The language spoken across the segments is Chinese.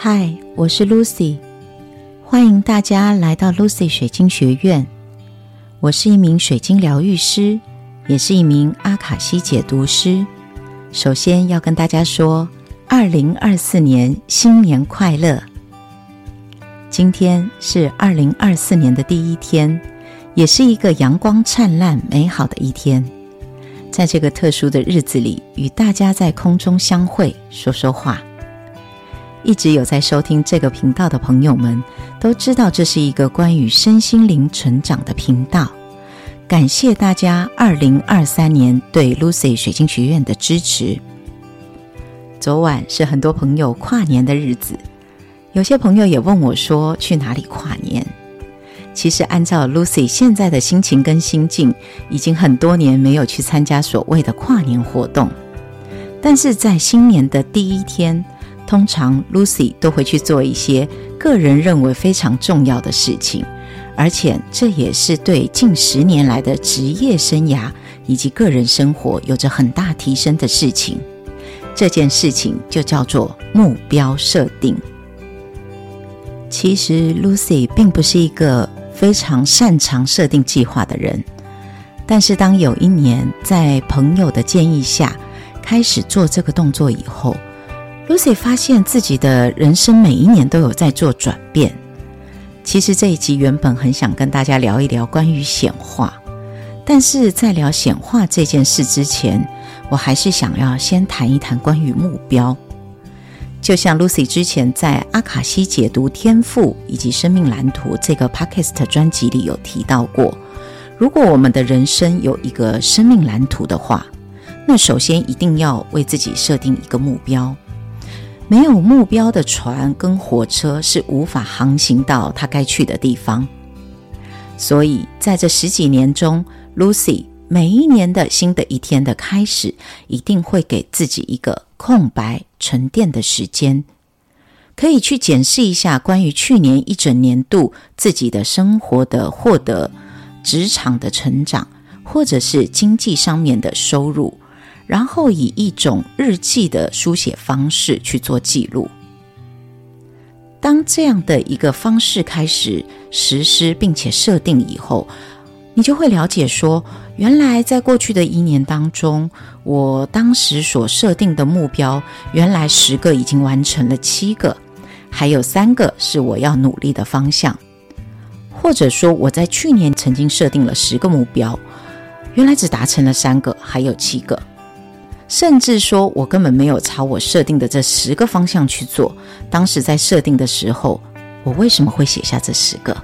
嗨，我是 Lucy，欢迎大家来到 Lucy 水晶学院。我是一名水晶疗愈师，也是一名阿卡西解读师。首先要跟大家说，二零二四年新年快乐！今天是二零二四年的第一天，也是一个阳光灿烂、美好的一天。在这个特殊的日子里，与大家在空中相会，说说话。一直有在收听这个频道的朋友们都知道，这是一个关于身心灵成长的频道。感谢大家二零二三年对 Lucy 水晶学院的支持。昨晚是很多朋友跨年的日子，有些朋友也问我说去哪里跨年。其实按照 Lucy 现在的心情跟心境，已经很多年没有去参加所谓的跨年活动，但是在新年的第一天。通常 Lucy 都会去做一些个人认为非常重要的事情，而且这也是对近十年来的职业生涯以及个人生活有着很大提升的事情。这件事情就叫做目标设定。其实 Lucy 并不是一个非常擅长设定计划的人，但是当有一年在朋友的建议下开始做这个动作以后，Lucy 发现自己的人生每一年都有在做转变。其实这一集原本很想跟大家聊一聊关于显化，但是在聊显化这件事之前，我还是想要先谈一谈关于目标。就像 Lucy 之前在阿卡西解读天赋以及生命蓝图这个 Podcast 专辑里有提到过，如果我们的人生有一个生命蓝图的话，那首先一定要为自己设定一个目标。没有目标的船跟火车是无法航行到它该去的地方。所以，在这十几年中，Lucy 每一年的新的一天的开始，一定会给自己一个空白沉淀的时间，可以去检视一下关于去年一整年度自己的生活的获得、职场的成长，或者是经济上面的收入。然后以一种日记的书写方式去做记录。当这样的一个方式开始实施并且设定以后，你就会了解说，原来在过去的一年当中，我当时所设定的目标，原来十个已经完成了七个，还有三个是我要努力的方向。或者说，我在去年曾经设定了十个目标，原来只达成了三个，还有七个。甚至说，我根本没有朝我设定的这十个方向去做。当时在设定的时候，我为什么会写下这十个？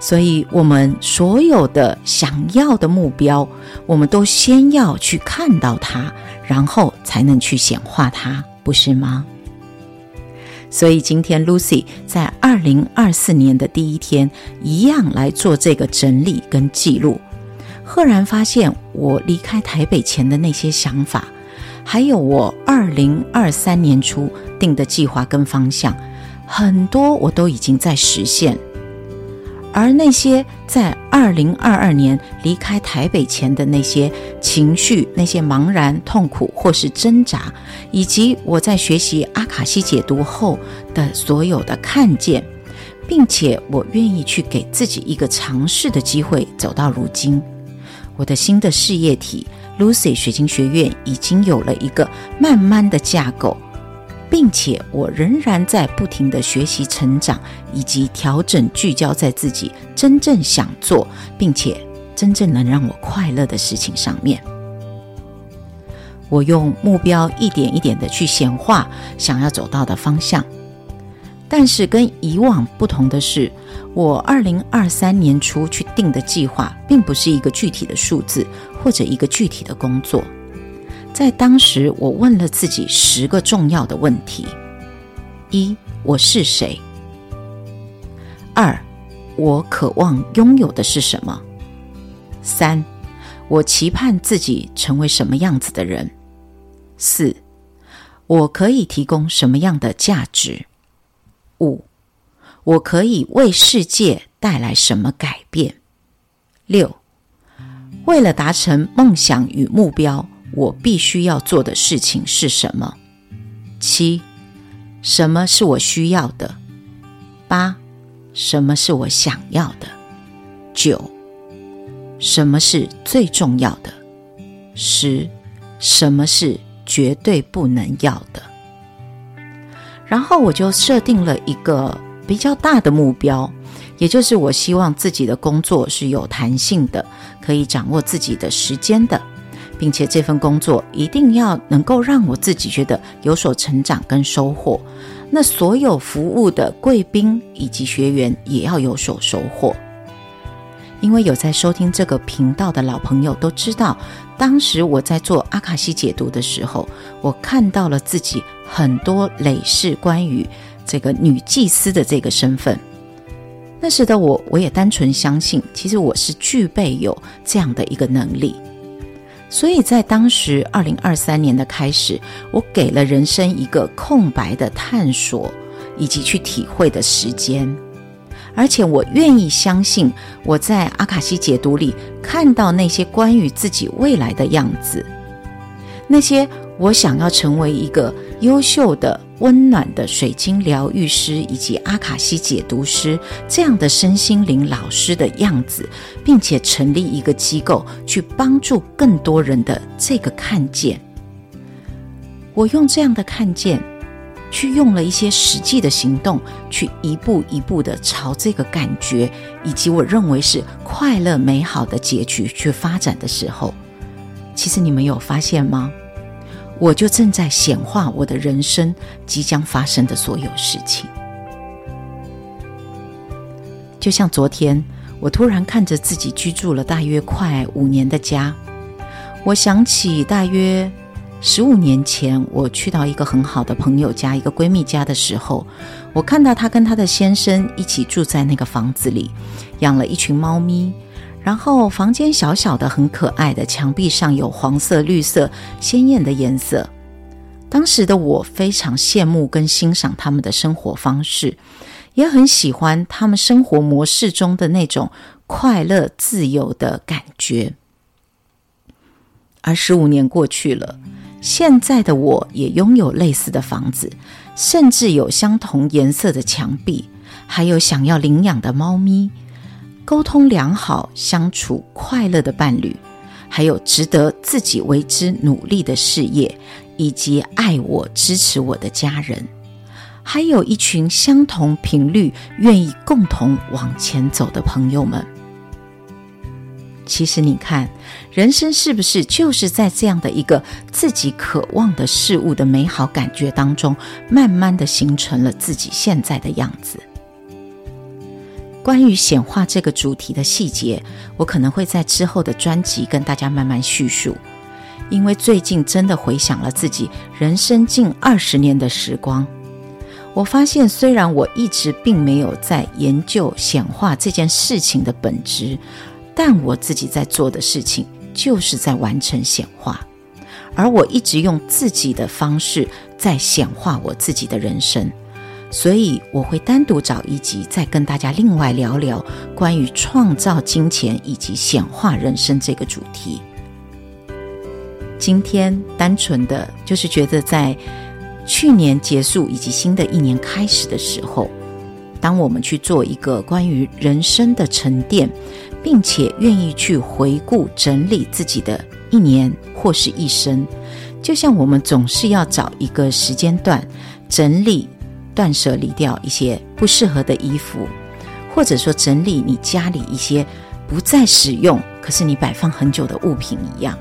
所以，我们所有的想要的目标，我们都先要去看到它，然后才能去显化它，不是吗？所以，今天 Lucy 在二零二四年的第一天，一样来做这个整理跟记录。赫然发现，我离开台北前的那些想法，还有我二零二三年初定的计划跟方向，很多我都已经在实现。而那些在二零二二年离开台北前的那些情绪、那些茫然、痛苦或是挣扎，以及我在学习阿卡西解读后的所有的看见，并且我愿意去给自己一个尝试的机会，走到如今。我的新的事业体 Lucy 水晶学院已经有了一个慢慢的架构，并且我仍然在不停的学习成长，以及调整聚焦在自己真正想做，并且真正能让我快乐的事情上面。我用目标一点一点的去显化想要走到的方向，但是跟以往不同的是。我二零二三年初去定的计划，并不是一个具体的数字或者一个具体的工作。在当时，我问了自己十个重要的问题：一，我是谁？二，我渴望拥有的是什么？三，我期盼自己成为什么样子的人？四，我可以提供什么样的价值？五。我可以为世界带来什么改变？六，为了达成梦想与目标，我必须要做的事情是什么？七，什么是我需要的？八，什么是我想要的？九，什么是最重要的？十，什么是绝对不能要的？然后我就设定了一个比较大的目标，也就是我希望自己的工作是有弹性的，可以掌握自己的时间的，并且这份工作一定要能够让我自己觉得有所成长跟收获。那所有服务的贵宾以及学员也要有所收获。因为有在收听这个频道的老朋友都知道，当时我在做阿卡西解读的时候，我看到了自己很多累世关于这个女祭司的这个身份。那时的我，我也单纯相信，其实我是具备有这样的一个能力。所以在当时二零二三年的开始，我给了人生一个空白的探索以及去体会的时间。而且我愿意相信，我在阿卡西解读里看到那些关于自己未来的样子，那些我想要成为一个优秀的、温暖的水晶疗愈师以及阿卡西解读师这样的身心灵老师的样子，并且成立一个机构去帮助更多人的这个看见。我用这样的看见。去用了一些实际的行动，去一步一步的朝这个感觉，以及我认为是快乐美好的结局去发展的时候，其实你们有发现吗？我就正在显化我的人生即将发生的所有事情。就像昨天，我突然看着自己居住了大约快五年的家，我想起大约。十五年前，我去到一个很好的朋友家，一个闺蜜家的时候，我看到她跟她的先生一起住在那个房子里，养了一群猫咪。然后房间小小的，很可爱的，墙壁上有黄色、绿色鲜艳的颜色。当时的我非常羡慕跟欣赏他们的生活方式，也很喜欢他们生活模式中的那种快乐、自由的感觉。而十五年过去了。现在的我也拥有类似的房子，甚至有相同颜色的墙壁，还有想要领养的猫咪，沟通良好、相处快乐的伴侣，还有值得自己为之努力的事业，以及爱我、支持我的家人，还有一群相同频率、愿意共同往前走的朋友们。其实你看，人生是不是就是在这样的一个自己渴望的事物的美好感觉当中，慢慢的形成了自己现在的样子？关于显化这个主题的细节，我可能会在之后的专辑跟大家慢慢叙述。因为最近真的回想了自己人生近二十年的时光，我发现虽然我一直并没有在研究显化这件事情的本质。但我自己在做的事情，就是在完成显化，而我一直用自己的方式在显化我自己的人生，所以我会单独找一集，再跟大家另外聊聊关于创造金钱以及显化人生这个主题。今天单纯的就是觉得，在去年结束以及新的一年开始的时候，当我们去做一个关于人生的沉淀。并且愿意去回顾整理自己的一年或是一生，就像我们总是要找一个时间段整理、断舍离掉一些不适合的衣服，或者说整理你家里一些不再使用，可是你摆放很久的物品一样。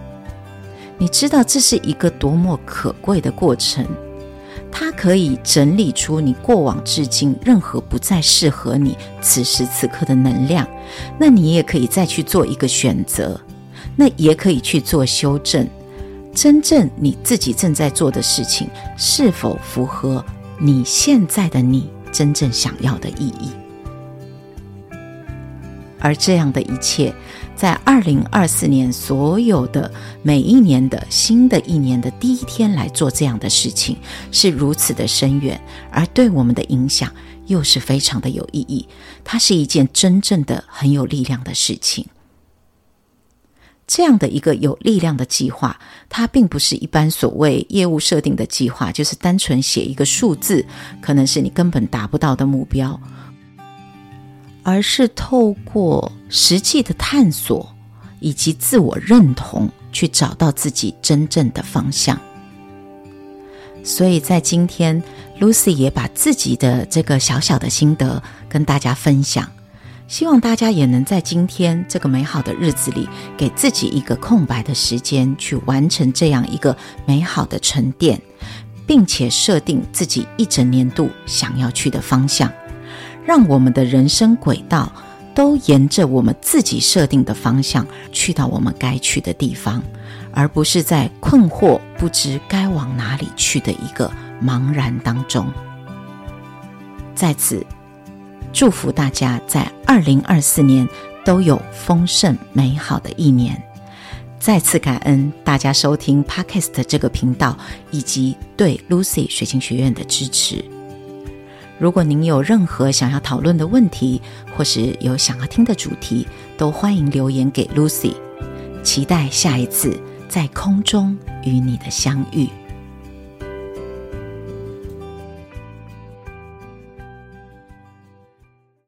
你知道这是一个多么可贵的过程。它可以整理出你过往至今任何不再适合你此时此刻的能量，那你也可以再去做一个选择，那也可以去做修正，真正你自己正在做的事情是否符合你现在的你真正想要的意义？而这样的一切。在二零二四年，所有的每一年的新的一年的第一天来做这样的事情，是如此的深远，而对我们的影响又是非常的有意义。它是一件真正的很有力量的事情。这样的一个有力量的计划，它并不是一般所谓业务设定的计划，就是单纯写一个数字，可能是你根本达不到的目标，而是透过实际的探索以及自我认同，去找到自己真正的方向。所以在今天，Lucy 也把自己的这个小小的心得跟大家分享。希望大家也能在今天这个美好的日子里，给自己一个空白的时间，去完成这样一个美好的沉淀，并且设定自己一整年度想要去的方向，让我们的人生轨道都沿着我们自己设定的方向去到我们该去的地方，而不是在困惑不知该往哪里去的一个茫然当中。在此。祝福大家在二零二四年都有丰盛美好的一年。再次感恩大家收听 Podcast 这个频道，以及对 Lucy 水晶学院的支持。如果您有任何想要讨论的问题，或是有想要听的主题，都欢迎留言给 Lucy。期待下一次在空中与你的相遇。